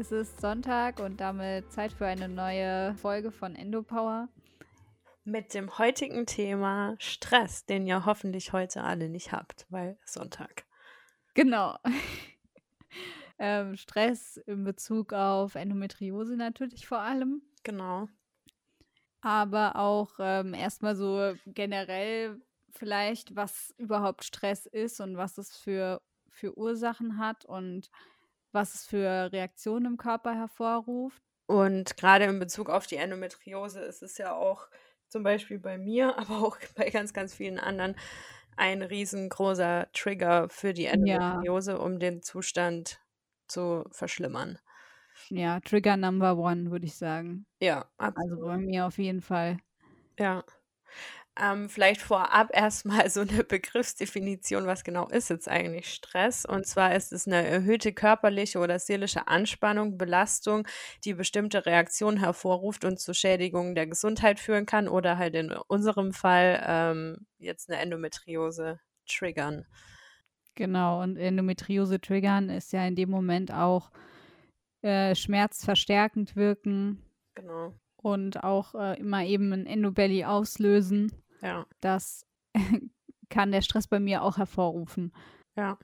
Es ist Sonntag und damit Zeit für eine neue Folge von Endopower. Mit dem heutigen Thema Stress, den ihr hoffentlich heute alle nicht habt, weil Sonntag. Genau. ähm, Stress in Bezug auf Endometriose natürlich vor allem. Genau. Aber auch ähm, erstmal so generell vielleicht, was überhaupt Stress ist und was es für, für Ursachen hat und was es für Reaktionen im Körper hervorruft. Und gerade in Bezug auf die Endometriose ist es ja auch zum Beispiel bei mir, aber auch bei ganz, ganz vielen anderen ein riesengroßer Trigger für die Endometriose, ja. um den Zustand zu verschlimmern. Ja, Trigger Number One, würde ich sagen. Ja, absolut. Also bei mir auf jeden Fall. Ja. Ähm, vielleicht vorab erstmal so eine Begriffsdefinition, was genau ist jetzt eigentlich Stress? Und zwar ist es eine erhöhte körperliche oder seelische Anspannung, Belastung, die bestimmte Reaktionen hervorruft und zu Schädigungen der Gesundheit führen kann oder halt in unserem Fall ähm, jetzt eine Endometriose triggern. Genau, und Endometriose triggern ist ja in dem Moment auch äh, schmerzverstärkend wirken. Genau. Und auch äh, immer eben ein Endobelly auslösen. Ja. Das kann der Stress bei mir auch hervorrufen. Ja.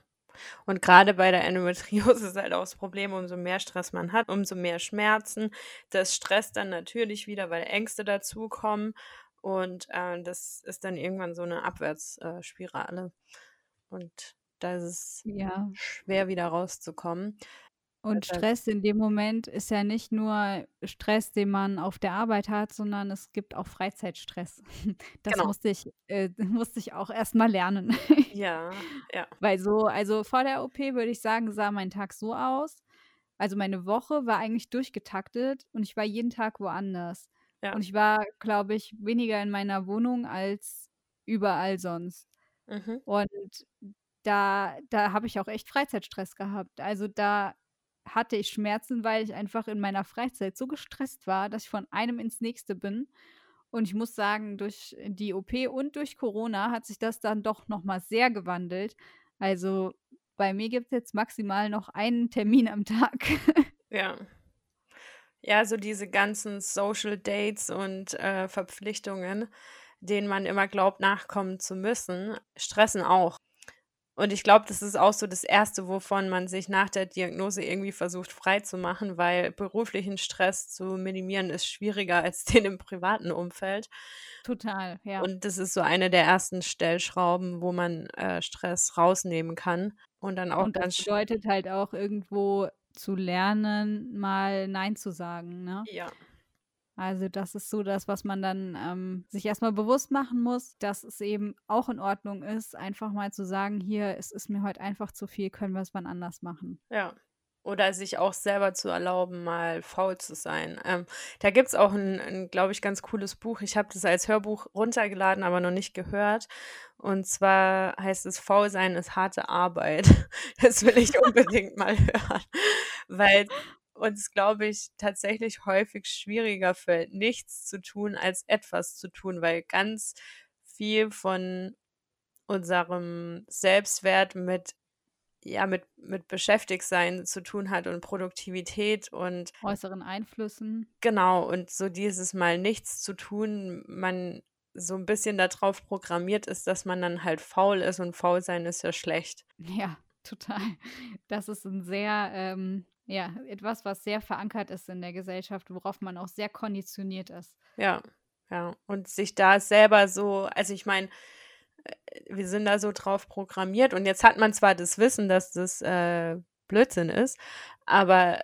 Und gerade bei der Endometriose ist halt auch das Problem, umso mehr Stress man hat, umso mehr Schmerzen. Das stresst dann natürlich wieder, weil Ängste dazukommen. Und äh, das ist dann irgendwann so eine Abwärtsspirale. Äh, und da ist es ja. schwer wieder rauszukommen. Und Stress in dem Moment ist ja nicht nur Stress, den man auf der Arbeit hat, sondern es gibt auch Freizeitstress. Das genau. musste ich, äh, musste ich auch erstmal lernen. Ja, ja. Weil so, also vor der OP würde ich sagen, sah mein Tag so aus. Also meine Woche war eigentlich durchgetaktet und ich war jeden Tag woanders. Ja. Und ich war, glaube ich, weniger in meiner Wohnung als überall sonst. Mhm. Und da, da habe ich auch echt Freizeitstress gehabt. Also da hatte ich Schmerzen, weil ich einfach in meiner Freizeit so gestresst war, dass ich von einem ins nächste bin. Und ich muss sagen, durch die OP und durch Corona hat sich das dann doch nochmal sehr gewandelt. Also bei mir gibt es jetzt maximal noch einen Termin am Tag. Ja. Ja, so diese ganzen Social Dates und äh, Verpflichtungen, denen man immer glaubt, nachkommen zu müssen, stressen auch. Und ich glaube, das ist auch so das Erste, wovon man sich nach der Diagnose irgendwie versucht frei zu machen, weil beruflichen Stress zu minimieren ist schwieriger als den im privaten Umfeld. Total, ja. Und das ist so eine der ersten Stellschrauben, wo man äh, Stress rausnehmen kann. Und dann auch Und das bedeutet halt auch irgendwo zu lernen, mal Nein zu sagen, ne? Ja. Also das ist so das, was man dann ähm, sich erstmal bewusst machen muss, dass es eben auch in Ordnung ist, einfach mal zu sagen, hier, es ist mir heute einfach zu viel, können wir es wann anders machen. Ja. Oder sich auch selber zu erlauben, mal faul zu sein. Ähm, da gibt es auch ein, ein glaube ich, ganz cooles Buch. Ich habe das als Hörbuch runtergeladen, aber noch nicht gehört. Und zwar heißt es, faul sein ist harte Arbeit. Das will ich unbedingt mal hören. Weil uns, glaube ich, tatsächlich häufig schwieriger fällt, nichts zu tun, als etwas zu tun, weil ganz viel von unserem Selbstwert mit ja, mit, mit Beschäftigtsein zu tun hat und Produktivität und äußeren Einflüssen. Genau, und so dieses Mal nichts zu tun, man so ein bisschen darauf programmiert ist, dass man dann halt faul ist und faul sein ist ja schlecht. Ja, total. Das ist ein sehr ähm, ja, etwas, was sehr verankert ist in der Gesellschaft, worauf man auch sehr konditioniert ist. Ja, ja. Und sich da selber so, also ich meine, äh, wir sind da so drauf programmiert und jetzt hat man zwar das Wissen, dass das äh, Blödsinn ist, aber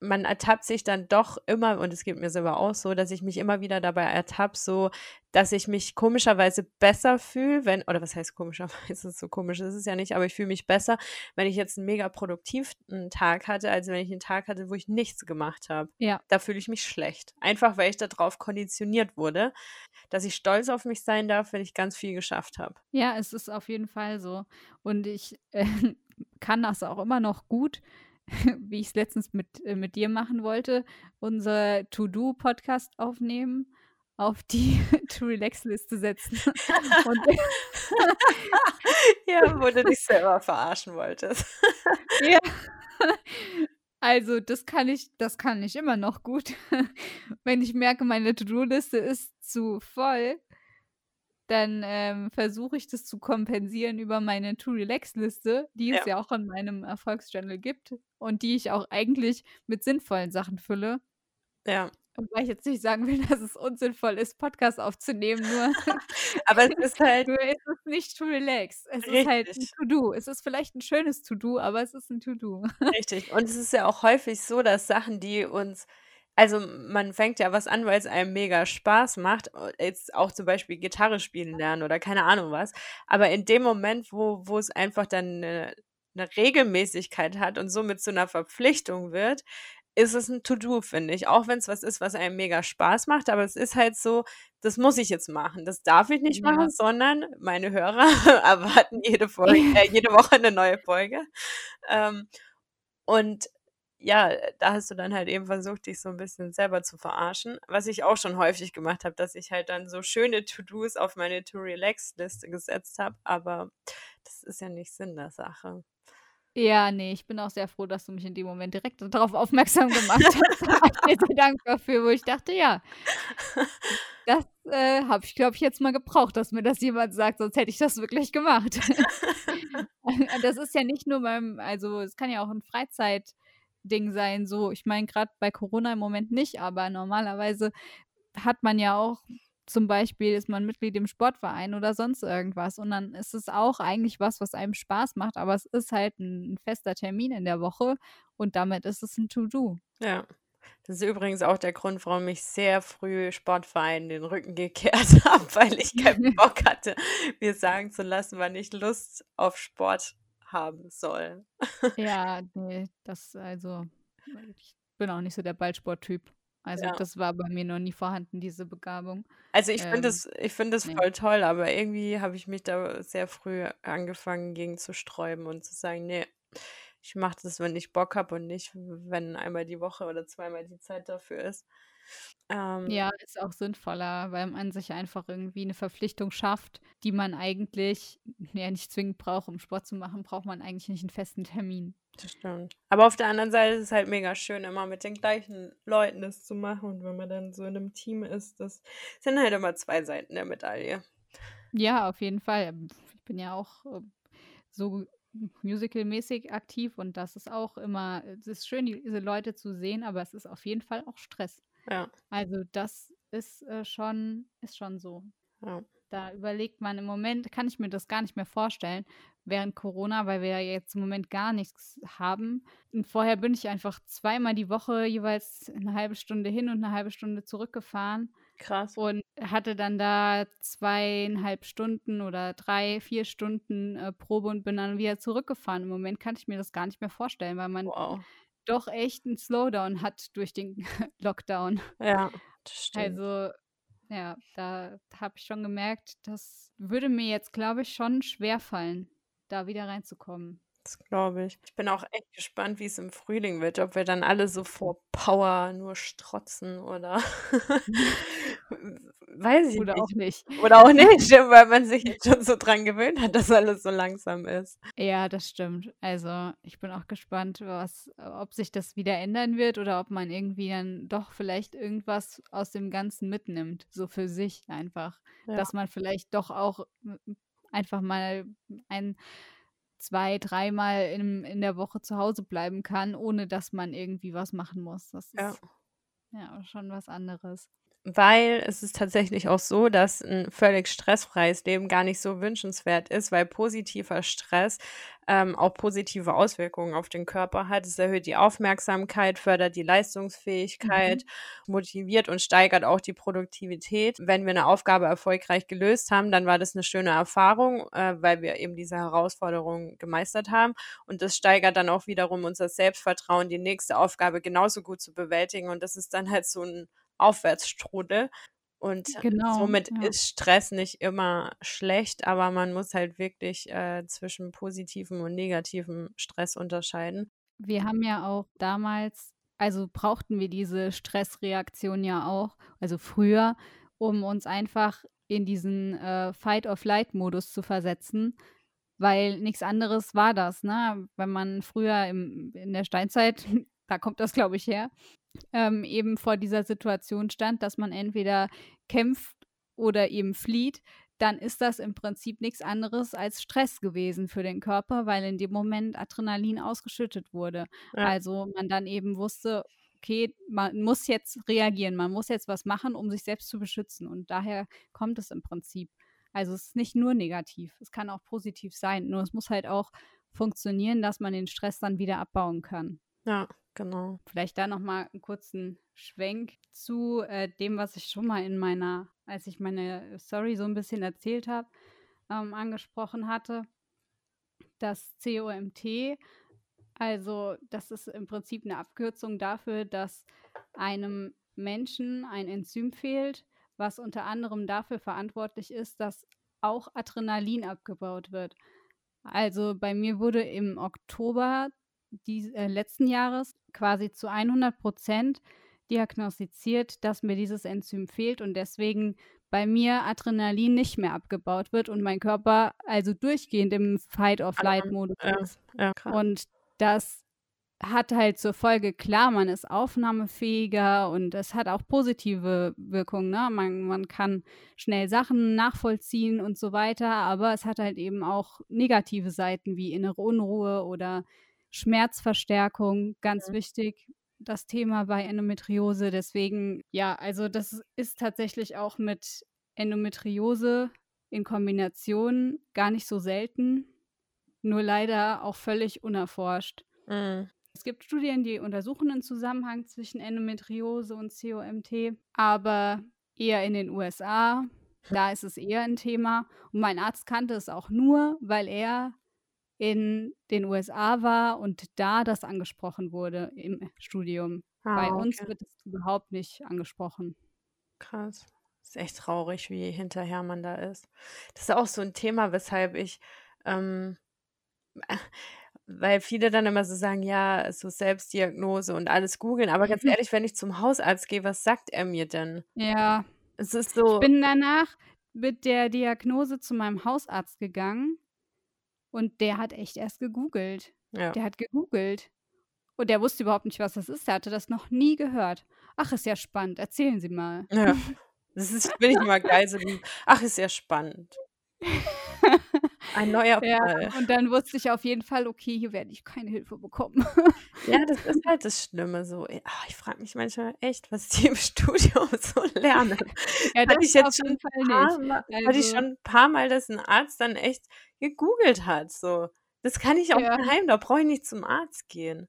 man ertappt sich dann doch immer, und es geht mir selber auch so, dass ich mich immer wieder dabei ertappe, so, dass ich mich komischerweise besser fühle, wenn, oder was heißt komischerweise, so komisch ist es ja nicht, aber ich fühle mich besser, wenn ich jetzt einen mega produktiven Tag hatte, als wenn ich einen Tag hatte, wo ich nichts gemacht habe. Ja. Da fühle ich mich schlecht. Einfach, weil ich darauf konditioniert wurde, dass ich stolz auf mich sein darf, wenn ich ganz viel geschafft habe. Ja, es ist auf jeden Fall so. Und ich äh, kann das auch immer noch gut wie ich es letztens mit, äh, mit dir machen wollte, unser To-Do-Podcast aufnehmen, auf die To-Relax-Liste setzen. ja, wo du dich selber verarschen wolltest. ja. Also, das kann ich, das kann ich immer noch gut. Wenn ich merke, meine To-Do-Liste ist zu voll, dann ähm, versuche ich das zu kompensieren über meine To-Relax-Liste, die es ja. ja auch in meinem Erfolgschannel gibt und die ich auch eigentlich mit sinnvollen Sachen fülle. Ja. Wobei ich jetzt nicht sagen will, dass es unsinnvoll ist, Podcast aufzunehmen, nur, Aber es ist halt. nur ist es nicht to relax. Es ist halt ein To-Do. Es ist vielleicht ein schönes To-Do, aber es ist ein To-Do. Richtig. Und es ist ja auch häufig so, dass Sachen, die uns also man fängt ja was an, weil es einem mega Spaß macht. Jetzt auch zum Beispiel Gitarre spielen lernen oder keine Ahnung was. Aber in dem Moment, wo, wo es einfach dann eine, eine Regelmäßigkeit hat und somit zu einer Verpflichtung wird, ist es ein To-Do, finde ich. Auch wenn es was ist, was einem mega Spaß macht, aber es ist halt so, das muss ich jetzt machen. Das darf ich nicht ja. machen, sondern meine Hörer erwarten jede Folge, äh, jede Woche eine neue Folge. Ähm, und ja, da hast du dann halt eben versucht, dich so ein bisschen selber zu verarschen. Was ich auch schon häufig gemacht habe, dass ich halt dann so schöne To-Dos auf meine To-Relax-Liste gesetzt habe, aber das ist ja nicht Sinn der Sache. Ja, ne, ich bin auch sehr froh, dass du mich in dem Moment direkt darauf aufmerksam gemacht hast. Ich sehr dankbar für, wo ich dachte, ja, das äh, habe ich, glaube ich, jetzt mal gebraucht, dass mir das jemand sagt, sonst hätte ich das wirklich gemacht. das ist ja nicht nur beim, also es kann ja auch ein Freizeitding sein, so, ich meine, gerade bei Corona im Moment nicht, aber normalerweise hat man ja auch zum Beispiel ist man Mitglied im Sportverein oder sonst irgendwas. Und dann ist es auch eigentlich was, was einem Spaß macht, aber es ist halt ein fester Termin in der Woche und damit ist es ein To-Do. Ja. Das ist übrigens auch der Grund, warum ich sehr früh Sportverein den Rücken gekehrt habe, weil ich keinen Bock hatte, mir sagen zu lassen, wann ich Lust auf Sport haben soll. Ja, nee, das also, ich bin auch nicht so der Ballsporttyp. Also Ja. das war bei mir noch nie vorhanden, diese Begabung. Also ich finde Ähm, es ich finde es ne. voll toll, aber irgendwie habe ich mich da sehr früh angefangen, gegen zu sträuben und zu sagen: „Ne, ich mache das, wenn ich Bock habe und nicht, wenn einmal die Woche oder zweimal die Zeit dafür ist.“ Ähm Ja, ist auch sinnvoller, weil man sich einfach irgendwie eine Verpflichtung schafft, die man eigentlich ja nicht zwingend braucht. Um Sport zu machen, braucht man eigentlich nicht einen festen Termin. Das stimmt. Aber auf der anderen Seite ist es halt mega schön, immer mit den gleichen Leuten das zu machen. Und wenn man dann so in einem Team ist, das sind halt immer zwei Seiten der Medaille. Ja, auf jeden Fall. Ich bin ja auch äh, so musicalmäßig aktiv und das ist auch immer, es ist schön, diese Leute zu sehen, aber es ist auf jeden Fall auch Stress. Ja. Also das ist äh, schon, ist schon so. Ja. Da überlegt man im Moment, kann ich mir das gar nicht mehr vorstellen, während Corona, weil wir ja jetzt im Moment gar nichts haben. Und vorher bin ich einfach zweimal die Woche jeweils eine halbe Stunde hin und eine halbe Stunde zurückgefahren. Krass. Und hatte dann da zweieinhalb Stunden oder drei, vier Stunden äh, Probe und bin dann wieder zurückgefahren. Im Moment kann ich mir das gar nicht mehr vorstellen, weil man wow. Doch echt einen Slowdown hat durch den Lockdown. Ja, das stimmt. Also ja, da habe ich schon gemerkt, das würde mir jetzt, glaube ich, schon schwer fallen, da wieder reinzukommen. Das glaube ich. Ich bin auch echt gespannt, wie es im Frühling wird, ob wir dann alle so vor Power nur strotzen oder weiß ich oder nicht. auch nicht. Oder auch nicht, weil man sich jetzt schon so dran gewöhnt hat, dass alles so langsam ist. Ja, das stimmt. Also ich bin auch gespannt, was, ob sich das wieder ändern wird oder ob man irgendwie dann doch vielleicht irgendwas aus dem Ganzen mitnimmt, so für sich einfach. Ja. Dass man vielleicht doch auch einfach mal ein zwei, dreimal in, in der Woche zu Hause bleiben kann, ohne dass man irgendwie was machen muss. Das ist ja, ja schon was anderes weil es ist tatsächlich auch so, dass ein völlig stressfreies Leben gar nicht so wünschenswert ist, weil positiver Stress ähm, auch positive Auswirkungen auf den Körper hat. Es erhöht die Aufmerksamkeit, fördert die Leistungsfähigkeit, mhm. motiviert und steigert auch die Produktivität. Wenn wir eine Aufgabe erfolgreich gelöst haben, dann war das eine schöne Erfahrung, äh, weil wir eben diese Herausforderung gemeistert haben. Und das steigert dann auch wiederum unser Selbstvertrauen, die nächste Aufgabe genauso gut zu bewältigen. Und das ist dann halt so ein Aufwärtsstrudel. Und genau, somit ja. ist Stress nicht immer schlecht, aber man muss halt wirklich äh, zwischen positivem und negativem Stress unterscheiden. Wir haben ja auch damals, also brauchten wir diese Stressreaktion ja auch, also früher, um uns einfach in diesen äh, Fight-of-Light-Modus zu versetzen, weil nichts anderes war das, ne? Wenn man früher im, in der Steinzeit da kommt das, glaube ich, her, ähm, eben vor dieser Situation stand, dass man entweder kämpft oder eben flieht, dann ist das im Prinzip nichts anderes als Stress gewesen für den Körper, weil in dem Moment Adrenalin ausgeschüttet wurde. Ja. Also man dann eben wusste, okay, man muss jetzt reagieren, man muss jetzt was machen, um sich selbst zu beschützen. Und daher kommt es im Prinzip. Also es ist nicht nur negativ, es kann auch positiv sein, nur es muss halt auch funktionieren, dass man den Stress dann wieder abbauen kann. Ja, genau. Vielleicht da nochmal einen kurzen Schwenk zu äh, dem, was ich schon mal in meiner, als ich meine Story so ein bisschen erzählt habe, ähm, angesprochen hatte. Das COMT, also das ist im Prinzip eine Abkürzung dafür, dass einem Menschen ein Enzym fehlt, was unter anderem dafür verantwortlich ist, dass auch Adrenalin abgebaut wird. Also bei mir wurde im Oktober dies, äh, letzten Jahres quasi zu 100 Prozent diagnostiziert, dass mir dieses Enzym fehlt und deswegen bei mir Adrenalin nicht mehr abgebaut wird und mein Körper also durchgehend im Fight-of-Flight-Modus ist. Ja, ja, und das hat halt zur Folge, klar, man ist aufnahmefähiger und es hat auch positive Wirkungen. Ne? Man, man kann schnell Sachen nachvollziehen und so weiter, aber es hat halt eben auch negative Seiten wie innere Unruhe oder Schmerzverstärkung, ganz mhm. wichtig, das Thema bei Endometriose. Deswegen, ja, also das ist tatsächlich auch mit Endometriose in Kombination gar nicht so selten, nur leider auch völlig unerforscht. Mhm. Es gibt Studien, die untersuchen den Zusammenhang zwischen Endometriose und COMT, aber eher in den USA. Da ist es eher ein Thema. Und mein Arzt kannte es auch nur, weil er in den USA war und da das angesprochen wurde im Studium. Ah, Bei uns okay. wird es überhaupt nicht angesprochen. Krass. ist echt traurig, wie hinterher man da ist. Das ist auch so ein Thema, weshalb ich, ähm, weil viele dann immer so sagen, ja, so Selbstdiagnose und alles googeln. Aber ganz ehrlich, wenn ich zum Hausarzt gehe, was sagt er mir denn? Ja. Es ist so. Ich bin danach mit der Diagnose zu meinem Hausarzt gegangen und der hat echt erst gegoogelt. Ja. Der hat gegoogelt. Und der wusste überhaupt nicht, was das ist. Der hatte das noch nie gehört. Ach, ist ja spannend. Erzählen Sie mal. Ja. Das ist, bin ich immer geil. So ach, ist ja spannend. Ein neuer ja, Fall. Und dann wusste ich auf jeden Fall, okay, hier werde ich keine Hilfe bekommen. Ja, das ist halt das Schlimme so. Ach, ich frage mich manchmal echt, was die im Studium so lernen. Ja, das hatte ich jetzt schon ein paar Mal, also, hatte ich schon ein paar Mal, dass ein Arzt dann echt gegoogelt hat. So. Das kann ich auch ja. daheim, da brauche ich nicht zum Arzt gehen.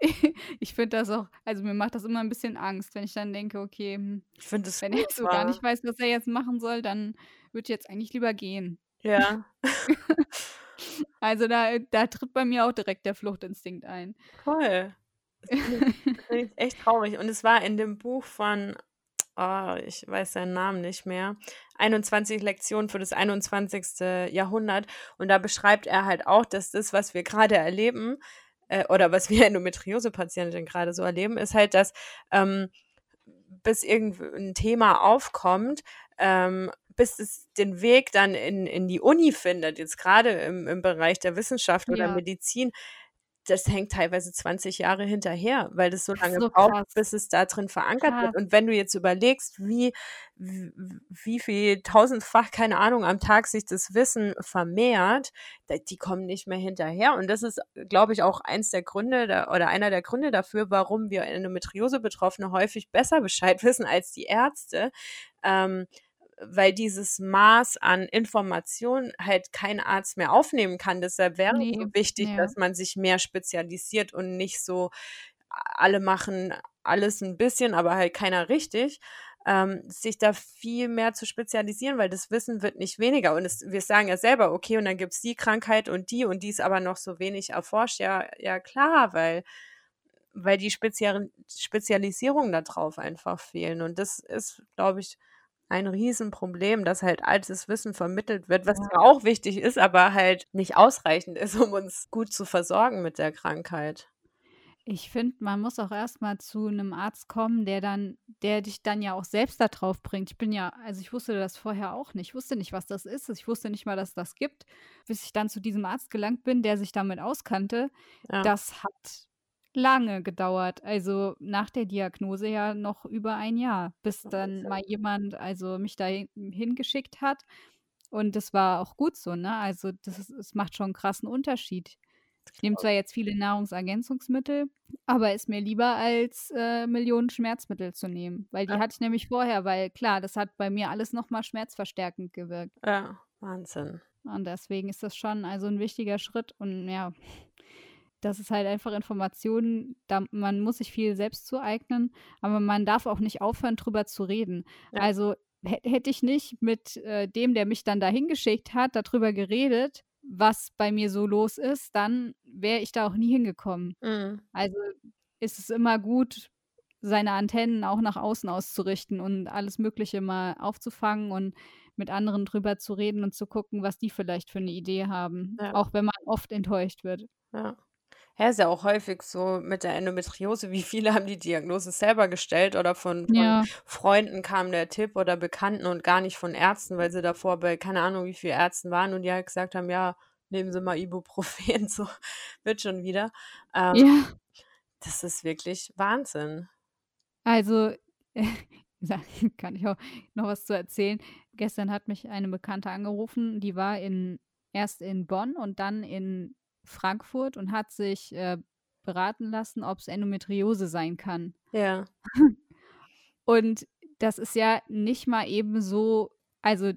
ich finde das auch, also mir macht das immer ein bisschen Angst, wenn ich dann denke, okay, hm, ich wenn er jetzt so gar nicht weiß, was er jetzt machen soll, dann würde ich jetzt eigentlich lieber gehen. Ja. also da, da tritt bei mir auch direkt der Fluchtinstinkt ein. Voll. Das ist echt traurig. Und es war in dem Buch von, oh, ich weiß seinen Namen nicht mehr, 21 Lektionen für das 21. Jahrhundert. Und da beschreibt er halt auch, dass das, was wir gerade erleben, äh, oder was wir Endometriose-Patientinnen gerade so erleben, ist halt, dass ähm, bis irgendein Thema aufkommt, ähm, bis es den Weg dann in, in die Uni findet, jetzt gerade im, im Bereich der Wissenschaft oder ja. Medizin, das hängt teilweise 20 Jahre hinterher, weil das so lange so braucht, bis es da drin verankert krass. wird. Und wenn du jetzt überlegst, wie, wie, wie viel tausendfach, keine Ahnung, am Tag sich das Wissen vermehrt, die kommen nicht mehr hinterher. Und das ist, glaube ich, auch eins der Gründe da, oder einer der Gründe dafür, warum wir Endometriose-Betroffene häufig besser Bescheid wissen als die Ärzte. Ähm, weil dieses Maß an Information halt kein Arzt mehr aufnehmen kann. Deshalb wäre nee, es wichtig, ja. dass man sich mehr spezialisiert und nicht so, alle machen alles ein bisschen, aber halt keiner richtig. Ähm, sich da viel mehr zu spezialisieren, weil das Wissen wird nicht weniger. Und es, wir sagen ja selber, okay, und dann gibt es die Krankheit und die und die ist aber noch so wenig erforscht. Ja, ja klar, weil, weil die Spezial Spezialisierung darauf einfach fehlen. Und das ist, glaube ich, ein Riesenproblem, dass halt altes Wissen vermittelt wird, was ja auch wichtig ist, aber halt nicht ausreichend ist, um uns gut zu versorgen mit der Krankheit. Ich finde, man muss auch erstmal zu einem Arzt kommen, der dann, der dich dann ja auch selbst da drauf bringt. Ich bin ja, also ich wusste das vorher auch nicht. Ich wusste nicht, was das ist. Ich wusste nicht mal, dass das gibt, bis ich dann zu diesem Arzt gelangt bin, der sich damit auskannte. Ja. Das hat lange gedauert. Also nach der Diagnose ja noch über ein Jahr, bis dann mal jemand also mich da hingeschickt hat. Und das war auch gut so, ne? Also das ist, es macht schon einen krassen Unterschied. Ich nehme zwar jetzt viele Nahrungsergänzungsmittel, aber ist mir lieber als äh, Millionen Schmerzmittel zu nehmen, weil die ja. hatte ich nämlich vorher, weil klar, das hat bei mir alles nochmal schmerzverstärkend gewirkt. Ja, Wahnsinn. Und deswegen ist das schon also ein wichtiger Schritt und ja, das ist halt einfach Informationen, da, man muss sich viel selbst zueignen, aber man darf auch nicht aufhören, drüber zu reden. Ja. Also hätte ich nicht mit äh, dem, der mich dann dahin geschickt hat, darüber geredet, was bei mir so los ist, dann wäre ich da auch nie hingekommen. Mhm. Also ist es immer gut, seine Antennen auch nach außen auszurichten und alles Mögliche mal aufzufangen und mit anderen drüber zu reden und zu gucken, was die vielleicht für eine Idee haben, ja. auch wenn man oft enttäuscht wird. Ja. Ja, ist ja auch häufig so mit der Endometriose, wie viele haben die Diagnose selber gestellt oder von, von Ja. Freunden kam der Tipp oder Bekannten und gar nicht von Ärzten, weil sie davor bei keine Ahnung wie viele Ärzten waren und die halt gesagt haben, ja, nehmen Sie mal Ibuprofen, so wird schon wieder. Ähm, Ja. das ist wirklich Wahnsinn. Also, da kann ich auch noch was zu erzählen. Gestern hat mich eine Bekannte angerufen, die war in erst in Bonn und dann in Frankfurt und hat sich äh, beraten lassen, ob es Endometriose sein kann. Ja. und das ist ja nicht mal eben so, also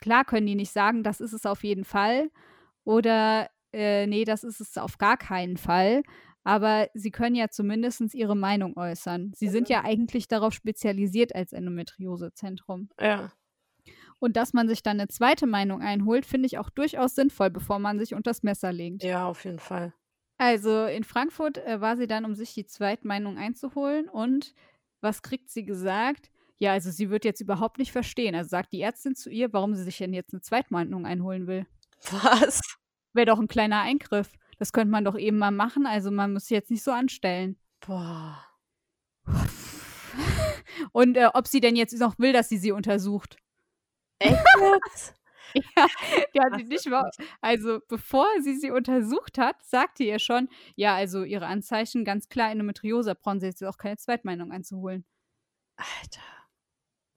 klar können die nicht sagen, das ist es auf jeden Fall oder äh, nee, das ist es auf gar keinen Fall. Aber sie können ja zumindest ihre Meinung äußern. Sie sind ja eigentlich darauf spezialisiert als Endometriosezentrum. Ja. Und dass man sich dann eine zweite Meinung einholt, finde ich auch durchaus sinnvoll, bevor man sich unters Messer legt. Ja, auf jeden Fall. Also in Frankfurt äh, war sie dann, um sich die Zweitmeinung einzuholen. Und was kriegt sie gesagt? Ja, also sie wird jetzt überhaupt nicht verstehen. Also sagt die Ärztin zu ihr, warum sie sich denn jetzt eine Zweitmeinung einholen will. Was? Wäre doch ein kleiner Eingriff. Das könnte man doch eben mal machen. Also man muss sich jetzt nicht so anstellen. Boah. Und äh, ob sie denn jetzt noch will, dass sie sie untersucht. Echt jetzt? Ja, die hat sie nicht mal. Also, bevor sie sie untersucht hat, sagte ihr schon, ja, also ihre Anzeichen ganz klar Endometriose, brauchen sie jetzt auch keine Zweitmeinung einzuholen. Alter.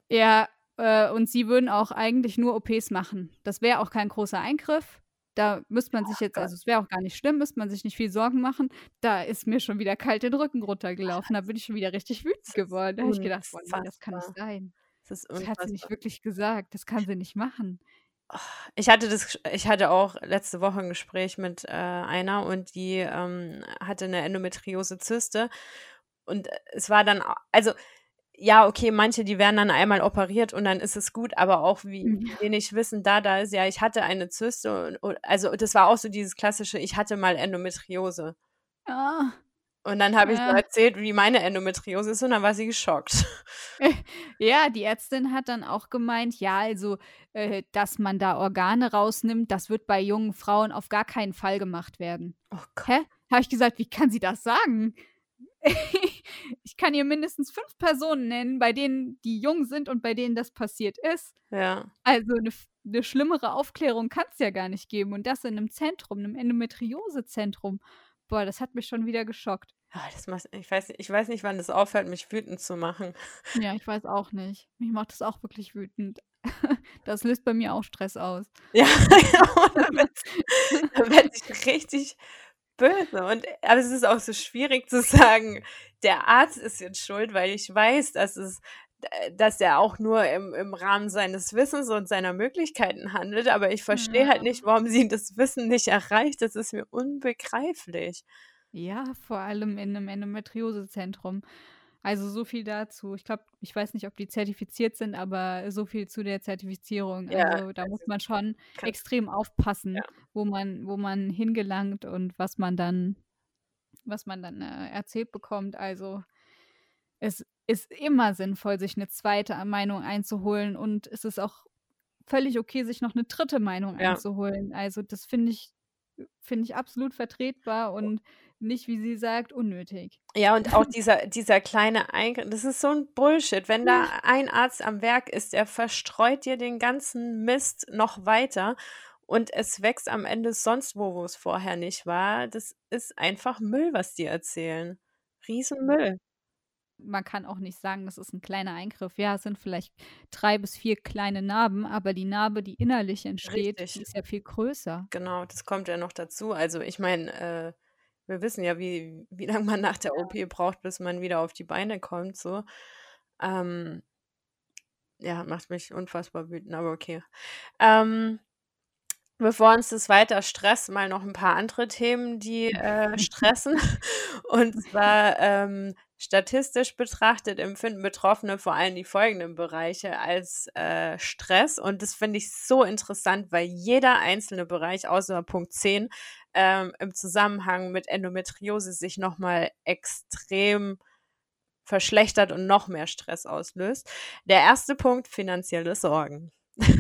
Ja, äh, und sie würden auch eigentlich nur OPs machen. Das wäre auch kein großer Eingriff. Da müsste man sich jetzt, also es wäre auch gar nicht schlimm, müsste man sich nicht viel Sorgen machen. Da ist mir schon wieder kalt den Rücken runtergelaufen. Da bin ich schon wieder richtig wütend geworden. Da habe ich gedacht, boah, nee, das kann nicht sein. Das, das hat sie nicht wirklich gesagt. Das kann sie nicht machen. Ich hatte das, ich hatte auch letzte Woche ein Gespräch mit äh, einer und die ähm, hatte eine Endometriose-Zyste. Und es war dann, also ja, okay, manche, die werden dann einmal operiert und dann ist es gut, aber auch wie mhm. wenig Wissen da da ist, ja, ich hatte eine Zyste, und, also das war auch so dieses klassische, ich hatte mal Endometriose. Ah. Und dann habe ich ja. so erzählt, wie meine Endometriose ist und dann war sie geschockt. Ja, die Ärztin hat dann auch gemeint, ja, also, äh, dass man da Organe rausnimmt, das wird bei jungen Frauen auf gar keinen Fall gemacht werden. Oh Gott. Hä? Habe ich gesagt, wie kann sie das sagen? ich kann ihr mindestens fünf Personen nennen, bei denen die jung sind und bei denen das passiert ist. Ja. Also eine, eine schlimmere Aufklärung kann es ja gar nicht geben. Und das in einem Zentrum, einem Endometriosezentrum. Boah, das hat mich schon wieder geschockt. Ja, das macht, ich, weiß, ich weiß nicht, wann das aufhört, mich wütend zu machen. Ja, ich weiß auch nicht. Mich macht das auch wirklich wütend. Das löst bei mir auch Stress aus. Ja, genau. Dann wird sich richtig böse. Und, aber es ist auch so schwierig zu sagen, der Arzt ist jetzt schuld, weil ich weiß, dass es dass er auch nur im, im Rahmen seines Wissens und seiner Möglichkeiten handelt, aber ich verstehe ja. halt nicht, warum sie das Wissen nicht erreicht. Das ist mir unbegreiflich. Ja, vor allem in einem Endometriosezentrum. Also so viel dazu. Ich glaube, ich weiß nicht, ob die zertifiziert sind, aber so viel zu der Zertifizierung. Ja, also da muss man schon extrem aufpassen, ja. wo man, wo man hingelangt und was man dann, was man dann äh, erzählt bekommt. Also es ist immer sinnvoll, sich eine zweite Meinung einzuholen und es ist auch völlig okay, sich noch eine dritte Meinung ja. einzuholen. Also das finde ich, finde ich absolut vertretbar und nicht, wie sie sagt, unnötig. Ja, und auch dieser, dieser kleine Eingriff, das ist so ein Bullshit. Wenn da ein Arzt am Werk ist, der verstreut dir den ganzen Mist noch weiter. und es wächst am Ende sonst wo, wo es vorher nicht war. Das ist einfach Müll, was die erzählen. Riesenmüll. Man kann auch nicht sagen, das ist ein kleiner Eingriff. Ja, es sind vielleicht drei bis vier kleine Narben, aber die Narbe, die innerlich entsteht, die ist ja viel größer. Genau, das kommt ja noch dazu. Also ich meine, äh, wir wissen ja, wie, wie lange man nach der OP braucht, bis man wieder auf die Beine kommt. So. Ähm, ja, macht mich unfassbar wütend, aber okay. Ähm, Bevor uns das weiter stresst, mal noch ein paar andere Themen, die äh, stressen. Und zwar ähm, statistisch betrachtet empfinden Betroffene vor allem die folgenden Bereiche als äh, Stress. Und das finde ich so interessant, weil jeder einzelne Bereich außer Punkt 10 ähm, im Zusammenhang mit Endometriose sich nochmal extrem verschlechtert und noch mehr Stress auslöst. Der erste Punkt, finanzielle Sorgen.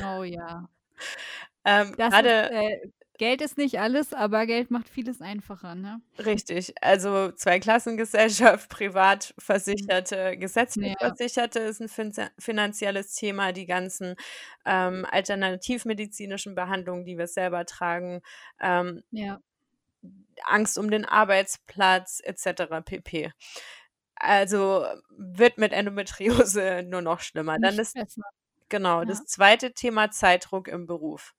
Oh ja. Ähm, ist, äh, Geld ist nicht alles, aber Geld macht vieles einfacher, ne? richtig. Also Zweiklassengesellschaft, Privatversicherte, gesetzlich Ja. Versicherte ist ein finanzielles Thema. Die ganzen ähm, alternativmedizinischen Behandlungen, die wir selber tragen, ähm, Ja. Angst um den Arbeitsplatz etc. pp. Also wird mit Endometriose nur noch schlimmer. Dann ist genau Ja. das zweite Thema Zeitdruck im Beruf.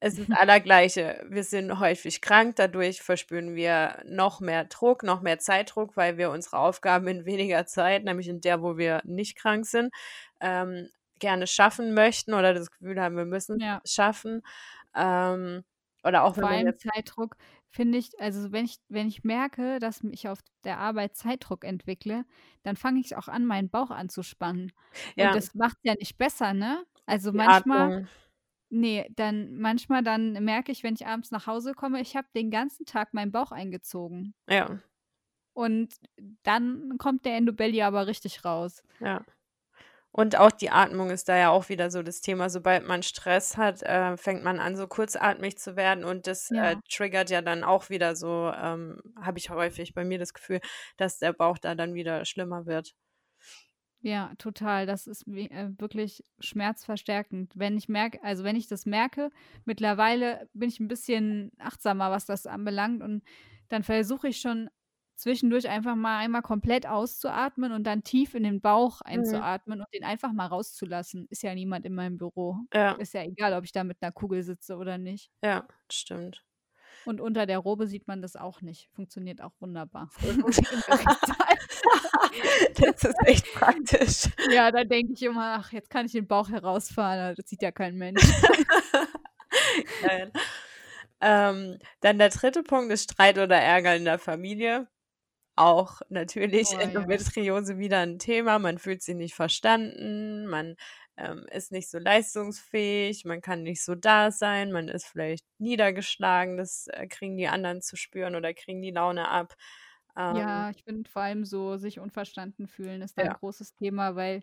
Es ist allergleiche. Wir sind häufig krank, dadurch verspüren wir noch mehr Druck, noch mehr Zeitdruck, weil wir unsere Aufgaben in weniger Zeit, nämlich in der, wo wir nicht krank sind, ähm, gerne schaffen möchten oder das Gefühl haben, wir müssen Ja. es schaffen. Ähm, oder auch Vor allem jetzt Zeitdruck finde ich, also wenn ich, wenn ich merke, dass ich auf der Arbeit Zeitdruck entwickle, dann fange ich auch an, meinen Bauch anzuspannen. Und ja, das macht ja nicht besser, ne? Also die manchmal, Atmung. nee, dann manchmal dann merke ich, wenn ich abends nach Hause komme, ich habe den ganzen Tag meinen Bauch eingezogen. Ja, Und dann kommt der Endobelly aber richtig raus. ja. Und auch die Atmung ist da ja auch wieder so das Thema. Sobald man Stress hat, äh, fängt man an, so kurzatmig zu werden und das äh, Ja. triggert ja dann auch wieder so, ähm, habe ich häufig bei mir das Gefühl, dass der Bauch da dann wieder schlimmer wird. Ja, total. Das ist äh, wirklich schmerzverstärkend. Wenn ich merke, also wenn ich das merke, mittlerweile bin ich ein bisschen achtsamer, was das anbelangt. Und dann versuche ich schon zwischendurch einfach mal einmal komplett auszuatmen und dann tief in den Bauch Mhm. einzuatmen und den einfach mal rauszulassen. Ist ja niemand in meinem Büro. Ja, Ist ja egal, ob ich da mit einer Kugel sitze oder nicht. ja, stimmt. Und unter der Robe sieht man das auch nicht. Funktioniert auch wunderbar. Das ist echt praktisch. Ja, da denke ich immer, ach, jetzt kann ich den Bauch herausfahren, das sieht ja kein Mensch. Geil. Ähm, dann der dritte Punkt ist Streit oder Ärger in der Familie. Auch natürlich Oh ja. Endometriose wieder ein Thema. Man fühlt sich nicht verstanden, man ähm, ist nicht so leistungsfähig, man kann nicht so da sein, man ist vielleicht niedergeschlagen, das äh, kriegen die anderen zu spüren oder kriegen die Laune ab. Ähm, Ja, ich finde vor allem so, sich unverstanden fühlen ist da ein ja, großes Thema, weil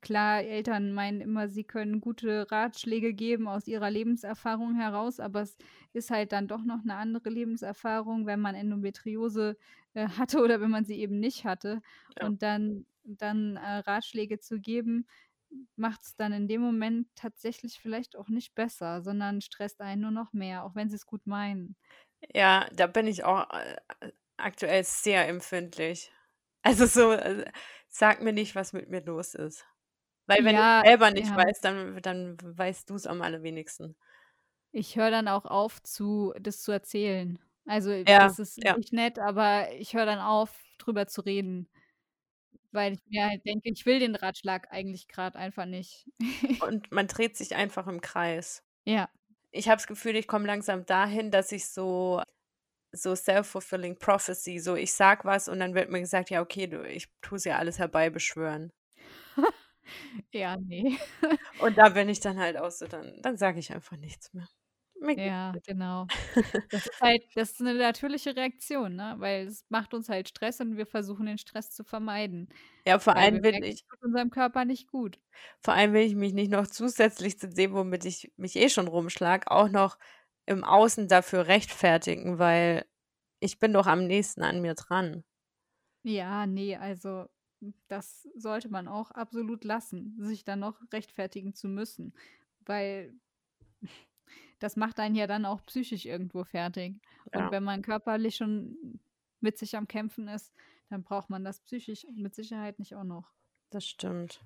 klar, Eltern meinen immer, sie können gute Ratschläge geben aus ihrer Lebenserfahrung heraus, aber es ist halt dann doch noch eine andere Lebenserfahrung, wenn man Endometriose äh, hatte oder wenn man sie eben nicht hatte. ja. Und dann, dann äh, Ratschläge zu geben, macht es dann in dem Moment tatsächlich vielleicht auch nicht besser, sondern stresst einen nur noch mehr, auch wenn sie es gut meinen. Ja, da bin ich auch äh, aktuell sehr empfindlich. Also so, äh, sag mir nicht, was mit mir los ist. Weil wenn Ja, selber nicht ja. weiß, dann, dann weißt du es am allerwenigsten. Ich höre dann auch auf, zu das zu erzählen. Also, Ja, das ist ja. nicht nett, aber ich höre dann auf, drüber zu reden. Weil ich mir halt denke, ich will den Ratschlag eigentlich grad einfach nicht. Und man dreht sich einfach im Kreis. Ja. Ich habe das Gefühl, ich komme langsam dahin, dass ich so so self-fulfilling prophecy, so ich sag was und dann wird mir gesagt, ja, okay, du, ich tue es ja alles herbeibeschwören. Ja, ne. Und da bin ich dann halt auch so, dann, dann sage ich einfach nichts mehr. Ja, genau. Das ist halt das ist 'ne natürliche Reaktion, ne? Weil es macht uns halt Stress und wir versuchen, den Stress zu vermeiden. Ja, vor allem will merken, ich unserem Körper nicht gut. vor allem will ich mich nicht noch zusätzlich zu dem, womit ich mich eh schon rumschlage, auch noch im Außen dafür rechtfertigen, weil ich bin doch am nächsten an mir dran. Ja, ne, also, das sollte man auch absolut lassen, sich dann noch rechtfertigen zu müssen, weil das macht einen ja dann auch psychisch irgendwo fertig. Ja. Und wenn man körperlich schon mit sich am Kämpfen ist, dann braucht man das psychisch mit Sicherheit nicht auch noch. Das stimmt.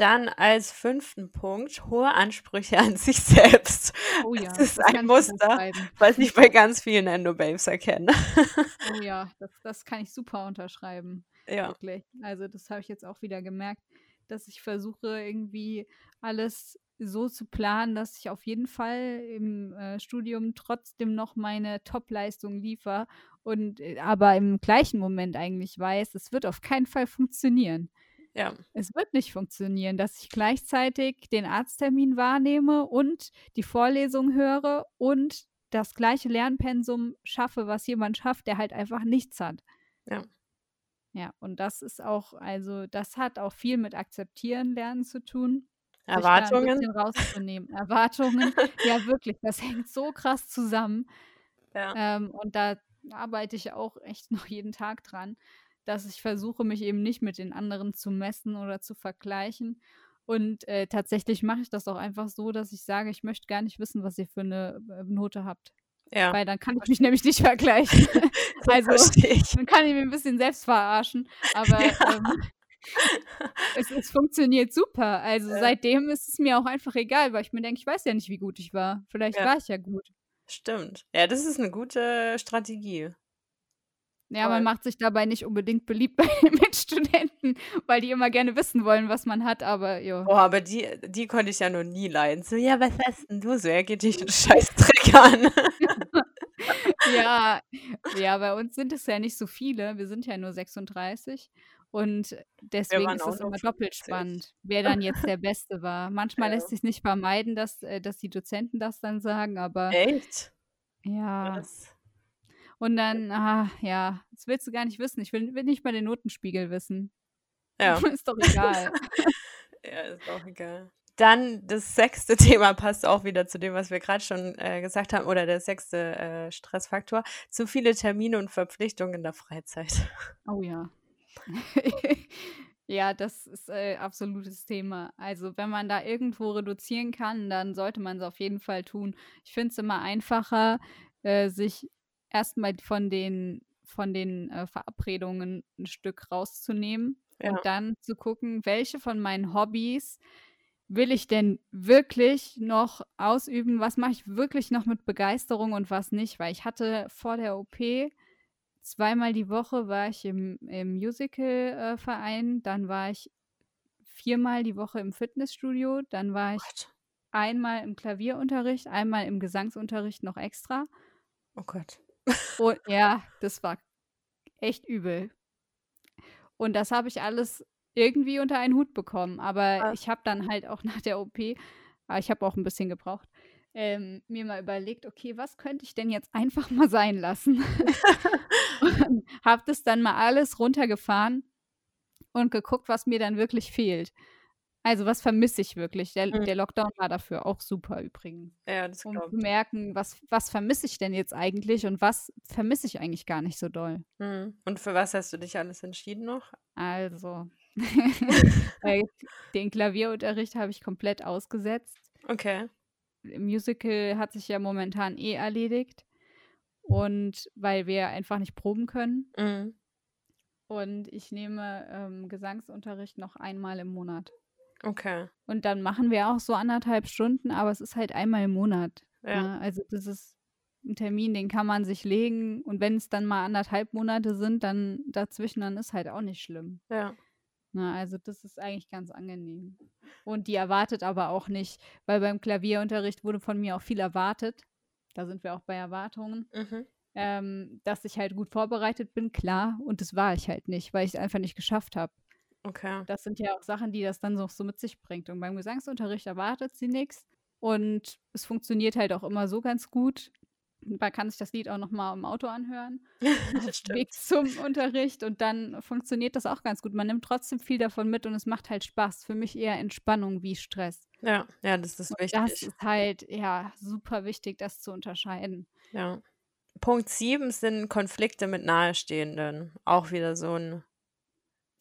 Dann als fünften Punkt hohe Ansprüche an sich selbst. Oh ja, das ist das ein Muster, was ich bei ganz vielen Endo-Babes erkenne. Oh ja, das, das kann ich super unterschreiben. Ja. Wirklich. Also das habe ich jetzt auch wieder gemerkt, dass ich versuche irgendwie alles so zu planen, dass ich auf jeden Fall im äh, Studium trotzdem noch meine Top-Leistung liefere und äh, aber im gleichen Moment eigentlich weiß, es wird auf keinen Fall funktionieren. Ja. Es wird nicht funktionieren, dass ich gleichzeitig den Arzttermin wahrnehme und die Vorlesung höre und das gleiche Lernpensum schaffe, was jemand schafft, der halt einfach nichts hat. Ja. Ja, und das ist auch, also das hat auch viel mit Akzeptieren lernen zu tun. Erwartungen. rauszunehmen. Erwartungen, ja wirklich, das hängt so krass zusammen. Ja. Ähm, und da arbeite ich auch echt noch jeden Tag dran, dass ich versuche, mich eben nicht mit den anderen zu messen oder zu vergleichen. Und äh, tatsächlich mache ich das auch einfach so, dass ich sage, ich möchte gar nicht wissen, was ihr für eine äh, Note habt. Ja. Weil dann kann ich mich nämlich nicht vergleichen. also dann kann ich mich ein bisschen selbst verarschen. Aber ja. ähm, es, es, funktioniert super. Also ja. seitdem ist es mir auch einfach egal, weil ich mir denke, ich weiß ja nicht, wie gut ich war. Vielleicht ja. war ich ja gut. Stimmt. Ja, das ist eine gute Strategie. Ja, man macht sich dabei nicht unbedingt beliebt bei den Mitstudenten, weil die immer gerne wissen wollen, was man hat, aber ja. Oh, aber die, die konnte ich ja noch nie leiden. So, ja, was hast denn du so? Er geht dich einen Scheißdreck an. ja, ja, bei uns sind es ja nicht so viele. Wir sind ja nur 36. Und deswegen ist es immer doppelt spannend, wer dann jetzt der Beste war. Manchmal ja. lässt sich nicht vermeiden, dass, äh, dass die Dozenten das dann sagen, aber. Echt? Ja. Was? Und dann, ah, ja, das willst du gar nicht wissen. Ich will, will nicht mal den Notenspiegel wissen. Ja. ist doch egal. ja, ist auch egal. Dann das sechste Thema passt auch wieder zu dem, was wir gerade schon äh, gesagt haben, oder der sechste äh, Stressfaktor. Zu viele Termine und Verpflichtungen in der Freizeit. Oh ja. ja, das ist äh, absolutes Thema. Also wenn man da irgendwo reduzieren kann, dann sollte man es auf jeden Fall tun. Ich finde es immer einfacher, äh, sich erstmal von den, von den äh, Verabredungen ein Stück rauszunehmen ja. und dann zu gucken, welche von meinen Hobbys will ich denn wirklich noch ausüben? Was mache ich wirklich noch mit Begeisterung und was nicht? Weil ich hatte vor der OP zweimal die Woche war ich im, im Musical-Verein, äh, dann war ich viermal die Woche im Fitnessstudio, dann war ich Gott. einmal im Klavierunterricht, einmal im Gesangsunterricht noch extra. Oh Gott. Und ja, das war echt übel. Und das habe ich alles irgendwie unter einen Hut bekommen. Aber ah. ich habe dann halt auch nach der OP, aber ich habe auch ein bisschen gebraucht, ähm, mir mal überlegt, okay, was könnte ich denn jetzt einfach mal sein lassen? und habe das dann mal alles runtergefahren und geguckt, was mir dann wirklich fehlt. Also, was vermisse ich wirklich? Der, mhm. der Lockdown war dafür auch super übrigens. Ja, das Um zu merken, was, was vermisse ich denn jetzt eigentlich und was vermisse ich eigentlich gar nicht so doll. Mhm. Und für was hast du dich alles entschieden noch? Also, den Klavierunterricht habe ich komplett ausgesetzt. Okay. Musical hat sich ja momentan eh erledigt. Und weil wir einfach nicht proben können. Mhm. Und ich nehme ähm, Gesangsunterricht noch einmal im Monat. Okay. Und dann machen wir auch so anderthalb Stunden, aber es ist halt einmal im Monat. Ja. Ne? Also das ist ein Termin, den kann man sich legen. Und wenn es dann mal anderthalb Monate sind, dann dazwischen, dann ist halt auch nicht schlimm. Ja. Na, ne? also das ist eigentlich ganz angenehm. Und die erwartet aber auch nicht, weil beim Klavierunterricht wurde von mir auch viel erwartet. Da sind wir auch bei Erwartungen. Mhm. Ähm, dass ich halt gut vorbereitet bin, klar. Und das war ich halt nicht, weil ich es einfach nicht geschafft habe. Okay. Das sind ja auch Sachen, die das dann so, so mit sich bringt. Und beim Gesangsunterricht erwartet sie nichts. Und es funktioniert halt auch immer so ganz gut. Man kann sich das Lied auch noch mal im Auto anhören. Weg zum Unterricht und dann funktioniert das auch ganz gut. Man nimmt trotzdem viel davon mit und es macht halt Spaß. Für mich eher Entspannung wie Stress. Ja, ja, das ist und wichtig. Das ist halt ja super wichtig, das zu unterscheiden. Ja. Punkt 7 sind Konflikte mit Nahestehenden. Auch wieder so ein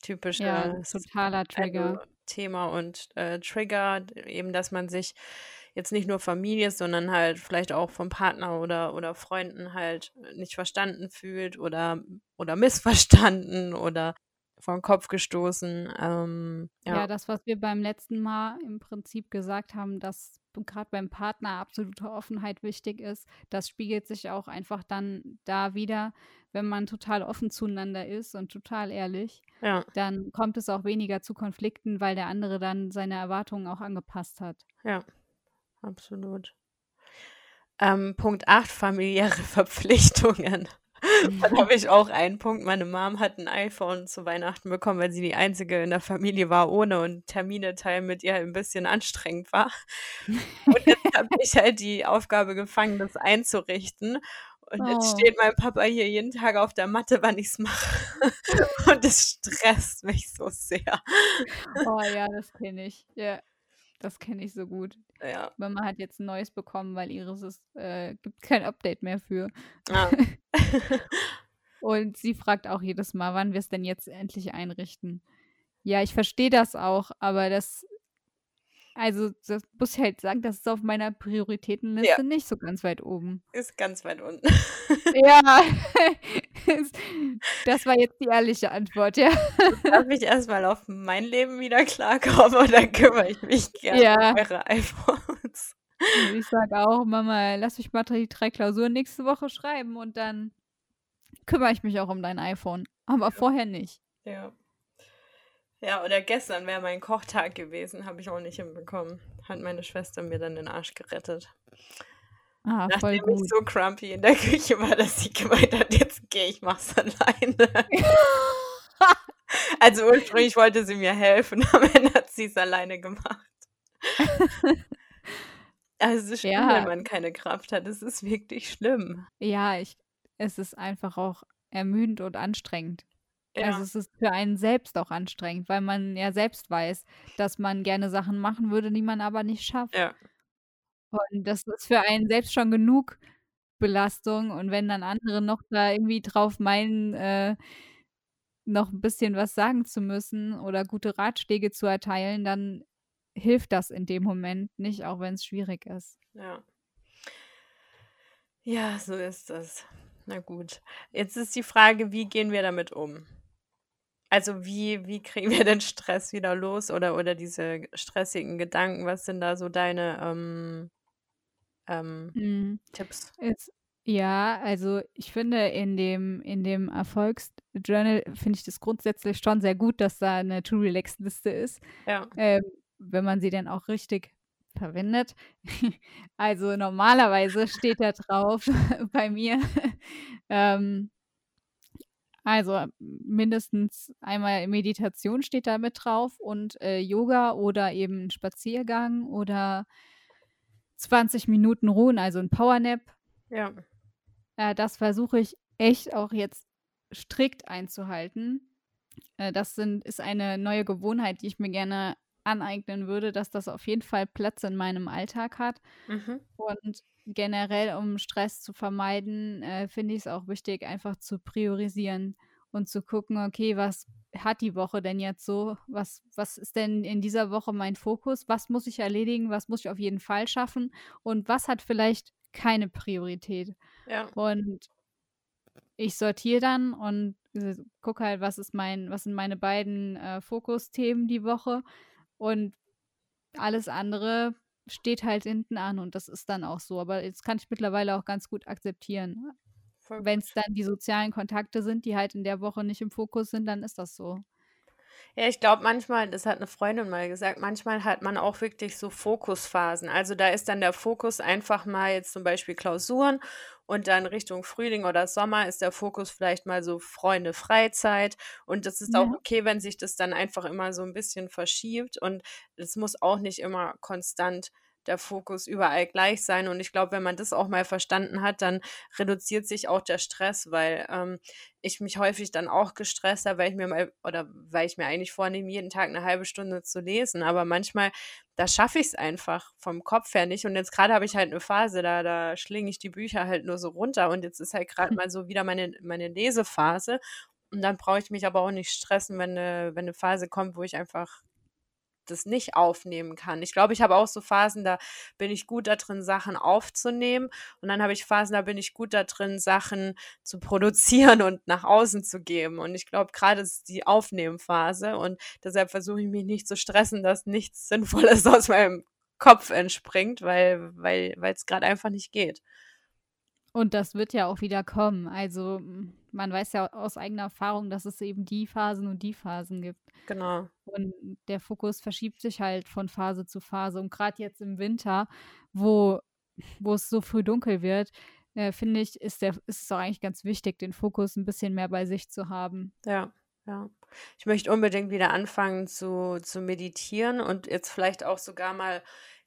typischer ja, totaler Trigger. Thema und äh, Trigger, eben, dass man sich jetzt nicht nur Familie, sondern halt vielleicht auch vom Partner oder, oder Freunden halt nicht verstanden fühlt oder, oder missverstanden oder vom Kopf gestoßen. Ähm, ja. ja, das, was wir beim letzten Mal im Prinzip gesagt haben, dass gerade beim Partner absolute Offenheit wichtig ist, das spiegelt sich auch einfach dann da wieder, wenn man total offen zueinander ist und total ehrlich, ja. dann kommt es auch weniger zu Konflikten, weil der andere dann seine Erwartungen auch angepasst hat. Ja, absolut. Ähm, Punkt 8, familiäre Verpflichtungen. Dann habe ich auch einen Punkt. Meine Mom hat ein iPhone zu Weihnachten bekommen, weil sie die einzige in der Familie war ohne und Termine teilen mit ihr ein bisschen anstrengend war. Und jetzt habe ich halt die Aufgabe gefangen, das einzurichten. Und jetzt oh. steht mein Papa hier jeden Tag auf der Matte, wann ich es mache. Und es stresst mich so sehr. Oh ja, das kenne ich. Ja. Das kenne ich so gut. Ja. Mama hat jetzt ein neues bekommen, weil ihres ist, äh, gibt kein Update mehr für. Ja. Und sie fragt auch jedes Mal, wann wir es denn jetzt endlich einrichten. Ja, ich verstehe das auch, aber das also, das muss ich halt sagen, das ist auf meiner Prioritätenliste Ja. nicht so ganz weit oben. Ist ganz weit unten. Ja, das war jetzt die ehrliche Antwort, ja. Darf ich erstmal auf mein Leben wieder klarkommen und dann kümmere ich mich gerne Ja. um eure iPhones. Und ich sage auch: „Mama, lass mich mal die drei Klausuren nächste Woche schreiben und dann kümmere ich mich auch um dein iPhone, aber Ja. vorher nicht.“ Ja. Ja, oder gestern wäre mein Kochtag gewesen, habe ich auch nicht hinbekommen. Hat meine Schwester mir dann den Arsch gerettet. Ah, voll Nachdem ich so crumpy in der Küche war, dass sie gemeint hat, jetzt gehe ich, mach's alleine. Also ursprünglich wollte sie mir helfen, am Ende hat sie es alleine gemacht. Also es ist schlimm, wenn man keine Kraft hat. Es ist wirklich schlimm. Ja, ich es ist einfach auch ermüdend und anstrengend. Also es ist für einen selbst auch anstrengend, weil man ja selbst weiß, dass man gerne Sachen machen würde, die man aber nicht schafft. Ja. Und das ist für einen selbst schon genug Belastung. Und wenn dann andere noch da irgendwie drauf meinen, äh, noch ein bisschen was sagen zu müssen oder gute Ratschläge zu erteilen, dann hilft das in dem Moment nicht, auch wenn es schwierig ist. Ja. Ja, so ist das. Na gut. Jetzt ist die Frage, wie gehen wir damit um? Also wie wie kriegen wir den Stress wieder los oder oder diese stressigen Gedanken? Was sind da so deine, ähm ähm, Mhm. Tipps? Es ja, also ich finde in dem in dem Erfolgsjournal finde ich das grundsätzlich schon sehr gut, dass da eine To-Relax-Liste ist, Ja. ähm, wenn man sie dann auch richtig verwendet. Also normalerweise steht da drauf bei mir, ähm also mindestens einmal Meditation steht da mit drauf und äh, Yoga oder eben Spaziergang oder 20 Minuten Ruhen, also ein Powernap. Ja. Äh, das versuche ich echt auch jetzt strikt einzuhalten. Äh, das sind, ist eine neue Gewohnheit, die ich mir gerne aneignen würde, dass das auf jeden Fall Platz in meinem Alltag hat. Mhm. Und generell, um Stress zu vermeiden, äh, finde ich es auch wichtig, einfach zu priorisieren und zu gucken, okay, was hat die Woche denn jetzt so? Was, was ist denn in dieser Woche mein Fokus? Was muss ich erledigen? Was muss ich auf jeden Fall schaffen? Und was hat vielleicht keine Priorität? Ja. Und ich sortiere dann und gucke halt, was ist mein, was sind meine beiden äh, Fokusthemen die Woche und alles andere steht halt hinten an und das ist dann auch so. Aber jetzt kann ich mittlerweile auch ganz gut akzeptieren. Wenn es dann die sozialen Kontakte sind, die halt in der Woche nicht im Fokus sind, dann ist das so. Ja, ich glaube manchmal, das hat eine Freundin mal gesagt, manchmal hat man auch wirklich so Fokusphasen. Also da ist dann der Fokus einfach mal jetzt zum Beispiel Klausuren und dann Richtung Frühling oder Sommer ist der Fokus vielleicht mal so Freunde, Freizeit. Und das ist ja. auch okay, wenn sich das dann einfach immer so ein bisschen verschiebt. Und es muss auch nicht immer konstant der Fokus überall gleich sein. Und ich glaube, wenn man das auch mal verstanden hat, dann reduziert sich auch der Stress, weil ähm, ich mich häufig dann auch gestresst habe, weil ich mir mal, oder weil ich mir eigentlich vornehme, jeden Tag eine halbe Stunde zu lesen. Aber manchmal, da schaffe ich es einfach vom Kopf her nicht. Und jetzt gerade habe ich halt eine Phase, da, da schlinge ich die Bücher halt nur so runter. Und jetzt ist halt gerade mal so wieder meine, meine Lesephase. Und dann brauche ich mich aber auch nicht stressen, wenn eine, wenn eine Phase kommt, wo ich einfach das nicht aufnehmen kann. Ich glaube, ich habe auch so Phasen, da bin ich gut da drin, Sachen aufzunehmen. Und dann habe ich Phasen, da bin ich gut da drin, Sachen zu produzieren und nach außen zu geben. Und ich glaube, gerade ist die Aufnehmphase. Und deshalb versuche ich mich nicht zu stressen, dass nichts Sinnvolles aus meinem Kopf entspringt, weil weil es gerade einfach nicht geht. Und das wird ja auch wieder kommen. Also man weiß ja aus eigener Erfahrung, dass es eben die Phasen und die Phasen gibt. Genau. Und der Fokus verschiebt sich halt von Phase zu Phase. Und gerade jetzt im Winter, wo, wo es so früh dunkel wird, äh, finde ich, ist, der, ist es auch eigentlich ganz wichtig, den Fokus ein bisschen mehr bei sich zu haben. Ja, ja. Ich möchte unbedingt wieder anfangen zu, zu meditieren und jetzt vielleicht auch sogar mal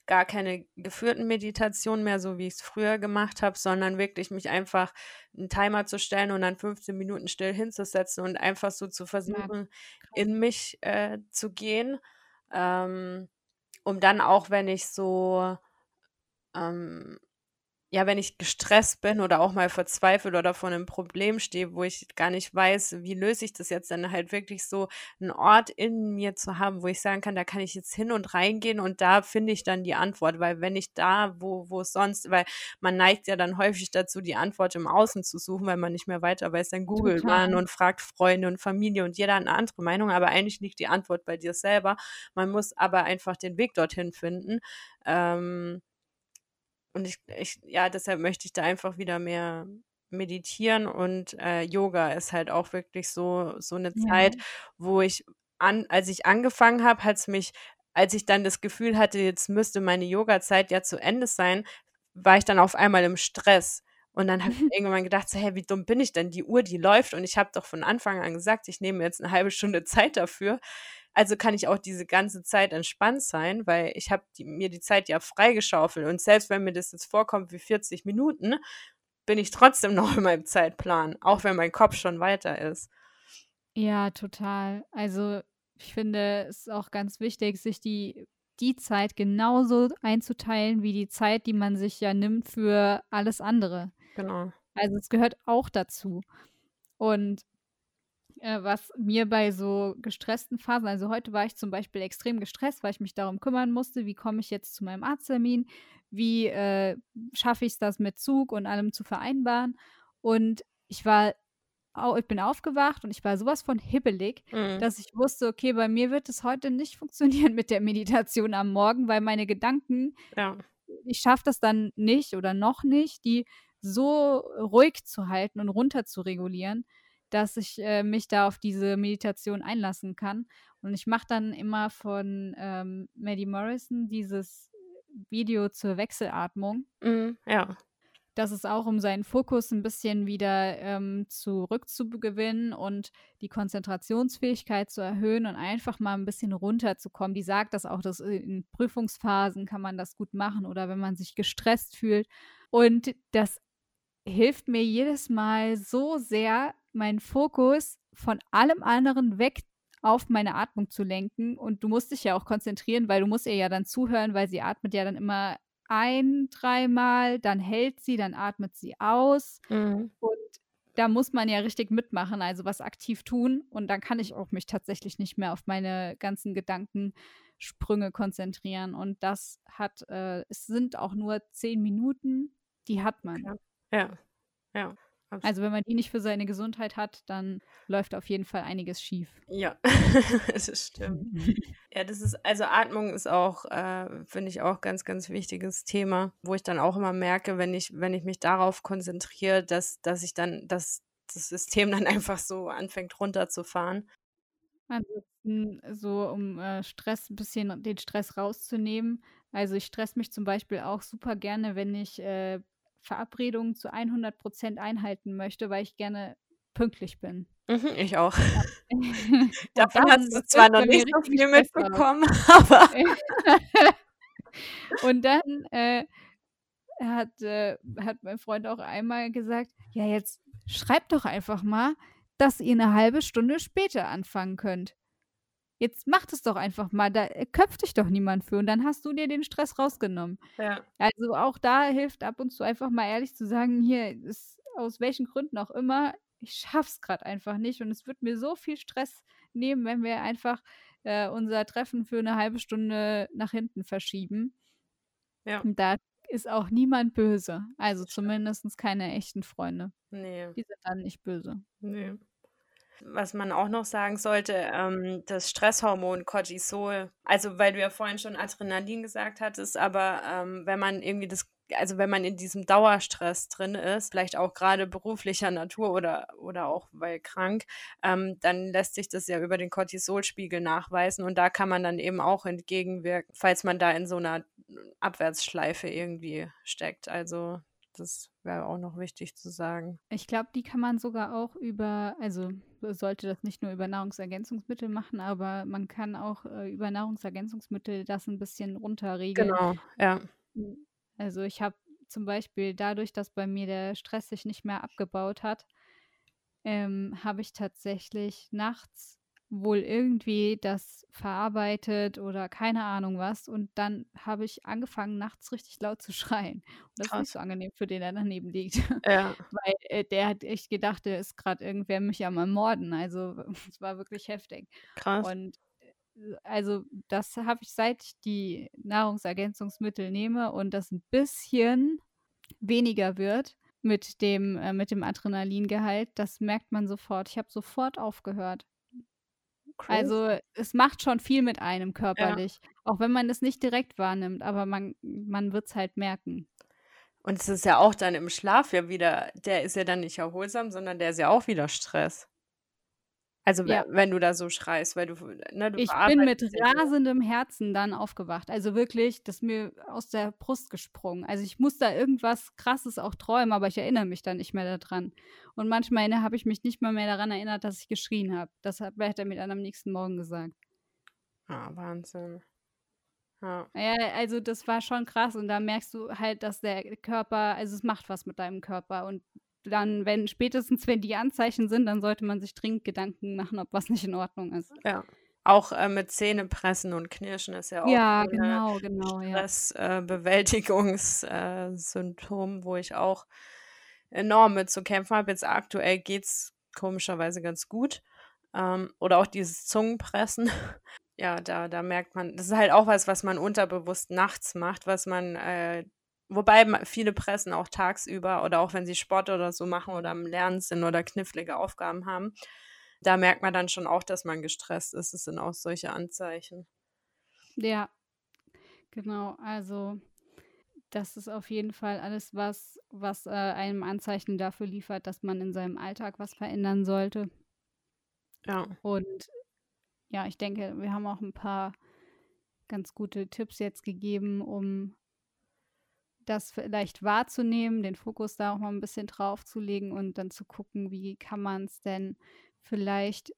gar keine geführten Meditationen mehr, so wie ich es früher gemacht habe, sondern wirklich mich einfach einen Timer zu stellen und dann 15 Minuten still hinzusetzen und einfach so zu versuchen, ja, in mich äh, zu gehen, ähm, um dann auch, wenn ich so ähm, ja, wenn ich gestresst bin oder auch mal verzweifelt oder vor einem Problem stehe, wo ich gar nicht weiß, wie löse ich das jetzt, dann halt wirklich so einen Ort in mir zu haben, wo ich sagen kann, da kann ich jetzt hin und reingehen und da finde ich dann die Antwort, weil wenn ich da, wo, wo sonst, weil man neigt ja dann häufig dazu, die Antwort im Außen zu suchen, weil man nicht mehr weiter weiß, dann googelt man und fragt Freunde und Familie und jeder hat eine andere Meinung, aber eigentlich liegt die Antwort bei dir selber. Man muss aber einfach den Weg dorthin finden. Ähm, und ich, ich, ja, deshalb möchte ich da einfach wieder mehr meditieren und äh, Yoga ist halt auch wirklich so, so eine ja. Zeit, wo ich an, als ich angefangen habe, hat es mich, als ich dann das Gefühl hatte, jetzt müsste meine Yoga-Zeit ja zu Ende sein, war ich dann auf einmal im Stress. Und dann habe ich irgendwann gedacht, so, hä, wie dumm bin ich denn? Die Uhr, die läuft und ich habe doch von Anfang an gesagt, ich nehme jetzt eine halbe Stunde Zeit dafür. Also kann ich auch diese ganze Zeit entspannt sein, weil ich habe mir die Zeit ja freigeschaufelt. Und selbst wenn mir das jetzt vorkommt wie 40 Minuten, bin ich trotzdem noch in meinem Zeitplan, auch wenn mein Kopf schon weiter ist. Ja, total. Also ich finde es ist auch ganz wichtig, sich die, die Zeit genauso einzuteilen wie die Zeit, die man sich ja nimmt für alles andere. Genau. Also es gehört auch dazu. Und was mir bei so gestressten Phasen, also heute war ich zum Beispiel extrem gestresst, weil ich mich darum kümmern musste, wie komme ich jetzt zu meinem Arzttermin, wie äh, schaffe ich es, das mit Zug und allem zu vereinbaren. Und ich war, ich bin aufgewacht und ich war sowas von hibbelig, mhm. dass ich wusste, okay, bei mir wird es heute nicht funktionieren mit der Meditation am Morgen, weil meine Gedanken, ja. ich schaffe das dann nicht oder noch nicht, die so ruhig zu halten und runter zu regulieren dass ich äh, mich da auf diese Meditation einlassen kann. Und ich mache dann immer von ähm, Maddie Morrison dieses Video zur Wechselatmung. Mm, ja. Das ist auch, um seinen Fokus ein bisschen wieder ähm, zurückzugewinnen und die Konzentrationsfähigkeit zu erhöhen und einfach mal ein bisschen runterzukommen. Die sagt das auch, dass in Prüfungsphasen kann man das gut machen oder wenn man sich gestresst fühlt. Und das hilft mir jedes Mal so sehr, meinen Fokus von allem anderen weg auf meine Atmung zu lenken. Und du musst dich ja auch konzentrieren, weil du musst ihr ja dann zuhören, weil sie atmet ja dann immer ein, dreimal, dann hält sie, dann atmet sie aus. Mhm. Und da muss man ja richtig mitmachen, also was aktiv tun. Und dann kann ich auch mich tatsächlich nicht mehr auf meine ganzen Gedankensprünge konzentrieren. Und das hat, äh, es sind auch nur zehn Minuten, die hat man. Ja, ja. ja. Absolut. Also wenn man die nicht für seine Gesundheit hat, dann läuft auf jeden Fall einiges schief. Ja, das stimmt. ja, das ist, also Atmung ist auch, äh, finde ich auch ganz, ganz wichtiges Thema, wo ich dann auch immer merke, wenn ich, wenn ich mich darauf konzentriere, dass, dass ich dann, dass das System dann einfach so anfängt runterzufahren. Ansonsten so, um äh, Stress ein bisschen den Stress rauszunehmen. Also ich stress mich zum Beispiel auch super gerne, wenn ich äh, Verabredungen zu 100 Prozent einhalten möchte, weil ich gerne pünktlich bin. Mhm, ich auch. Davon hast du zwar noch nicht so viel mitbekommen, aber. und dann äh, hat, äh, hat mein Freund auch einmal gesagt: Ja, jetzt schreibt doch einfach mal, dass ihr eine halbe Stunde später anfangen könnt. Jetzt macht es doch einfach mal, da äh, köpft dich doch niemand für und dann hast du dir den Stress rausgenommen. Ja. Also auch da hilft ab und zu einfach mal ehrlich zu sagen, hier ist aus welchen Gründen auch immer, ich schaff's gerade einfach nicht und es wird mir so viel Stress nehmen, wenn wir einfach äh, unser Treffen für eine halbe Stunde nach hinten verschieben. Ja. Und da ist auch niemand böse. Also zumindest keine echten Freunde. Nee. Die sind dann nicht böse. Nee. Was man auch noch sagen sollte, ähm, das Stresshormon Cortisol, also weil du ja vorhin schon Adrenalin gesagt hattest, aber ähm, wenn man irgendwie das also wenn man in diesem Dauerstress drin ist, vielleicht auch gerade beruflicher Natur oder, oder auch weil krank, ähm, dann lässt sich das ja über den Cortisolspiegel nachweisen und da kann man dann eben auch entgegenwirken, falls man da in so einer Abwärtsschleife irgendwie steckt. Also das wäre auch noch wichtig zu sagen. Ich glaube, die kann man sogar auch über, also sollte das nicht nur über Nahrungsergänzungsmittel machen, aber man kann auch äh, über Nahrungsergänzungsmittel das ein bisschen runterregeln. Genau, ja. Hm. Also ich habe zum Beispiel dadurch, dass bei mir der Stress sich nicht mehr abgebaut hat, ähm, habe ich tatsächlich nachts wohl irgendwie das verarbeitet oder keine Ahnung was. Und dann habe ich angefangen, nachts richtig laut zu schreien. Und das Krass. ist nicht so angenehm für den, der daneben liegt. Ja. Weil äh, der hat echt gedacht, der ist gerade irgendwer mich am Ermorden. Also es war wirklich heftig. Krass. Und also das habe ich, seit ich die Nahrungsergänzungsmittel nehme und das ein bisschen weniger wird mit dem, äh, mit dem Adrenalingehalt, das merkt man sofort. Ich habe sofort aufgehört. Cool. Also es macht schon viel mit einem körperlich, ja. auch wenn man es nicht direkt wahrnimmt, aber man, man wird es halt merken. Und es ist ja auch dann im Schlaf ja wieder, der ist ja dann nicht erholsam, sondern der ist ja auch wieder Stress. Also ja. wenn du da so schreist, weil du, ne, du Ich bin mit rasendem Herzen dann aufgewacht. Also wirklich, das ist mir aus der Brust gesprungen. Also ich muss da irgendwas Krasses auch träumen, aber ich erinnere mich dann nicht mehr daran. Und manchmal habe ich mich nicht mal mehr daran erinnert, dass ich geschrien habe. Das hat, hat er mir dann am nächsten Morgen gesagt. Ah, Wahnsinn. Ja. ja, also das war schon krass und da merkst du halt, dass der Körper, also es macht was mit deinem Körper und dann, wenn spätestens wenn die Anzeichen sind, dann sollte man sich dringend Gedanken machen, ob was nicht in Ordnung ist. Ja. Auch äh, mit Zähne pressen und Knirschen ist ja auch ja, genau, genau, Stressbewältigungssymptom, äh, wo ich auch enorm mit zu kämpfen habe. Jetzt aktuell geht es komischerweise ganz gut. Ähm, oder auch dieses Zungenpressen. ja, da, da merkt man, das ist halt auch was, was man unterbewusst nachts macht, was man äh, Wobei viele pressen auch tagsüber oder auch wenn sie Sport oder so machen oder am Lernen sind oder knifflige Aufgaben haben. Da merkt man dann schon auch, dass man gestresst ist. Es sind auch solche Anzeichen. Ja, genau. Also das ist auf jeden Fall alles was, was äh, einem Anzeichen dafür liefert, dass man in seinem Alltag was verändern sollte. Ja. Und ja, ich denke, wir haben auch ein paar ganz gute Tipps jetzt gegeben, um das vielleicht wahrzunehmen, den Fokus da auch mal ein bisschen drauf zu legen und dann zu gucken, wie kann man es denn vielleicht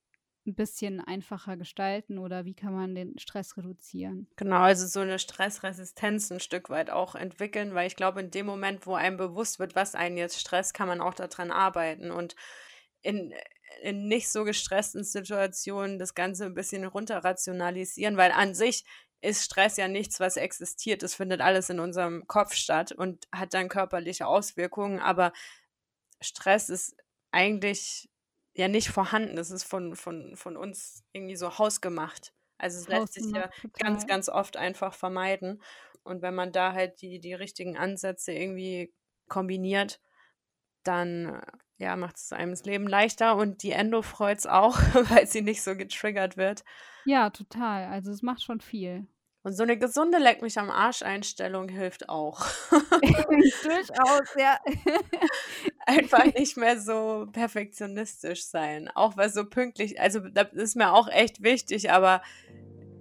ein bisschen einfacher gestalten oder wie kann man den Stress reduzieren? Genau, also so eine Stressresistenz ein Stück weit auch entwickeln, weil ich glaube, in dem Moment, wo einem bewusst wird, was einen jetzt stresst, kann man auch daran arbeiten und in, in nicht so gestressten Situationen das Ganze ein bisschen runterrationalisieren, weil an sich ist Stress ja nichts, was existiert. Es findet alles in unserem Kopf statt und hat dann körperliche Auswirkungen. Aber Stress ist eigentlich ja nicht vorhanden. Es ist von, von, von uns irgendwie so hausgemacht. Also es lässt sich ja ganz, ganz oft einfach vermeiden. Und wenn man da halt die, die richtigen Ansätze irgendwie kombiniert, dann ja, macht es einem das Leben leichter und die Endo freut es auch, weil sie nicht so getriggert wird. Ja, total. Also es macht schon viel. Und so eine gesunde Leck mich am Arsch-Einstellung hilft auch. Durchaus, ja. Einfach nicht mehr so perfektionistisch sein. Auch weil so pünktlich, also das ist mir auch echt wichtig, aber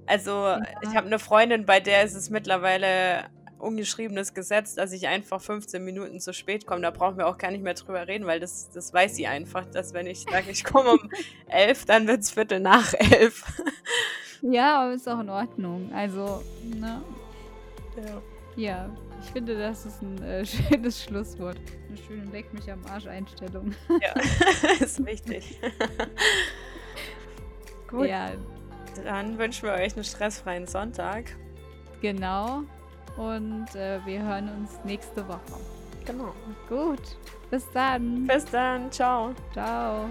also ja. ich habe eine Freundin, bei der ist es mittlerweile ungeschriebenes Gesetz, dass ich einfach 15 Minuten zu spät komme. Da brauchen wir auch gar nicht mehr drüber reden, weil das, das weiß sie einfach, dass wenn ich sage, ich komme um elf, dann wird es Viertel nach elf. Ja, aber ist auch in Ordnung. Also, ne? Ja. Ja, ich finde, das ist ein äh, schönes Schlusswort. Eine schöne Leck mich am Arsch Einstellung. Ja, ist wichtig. Gut. Ja. Dann wünschen wir euch einen stressfreien Sonntag. Genau. Und äh, wir hören uns nächste Woche. Genau. Gut. Bis dann. Bis dann. Ciao. Ciao.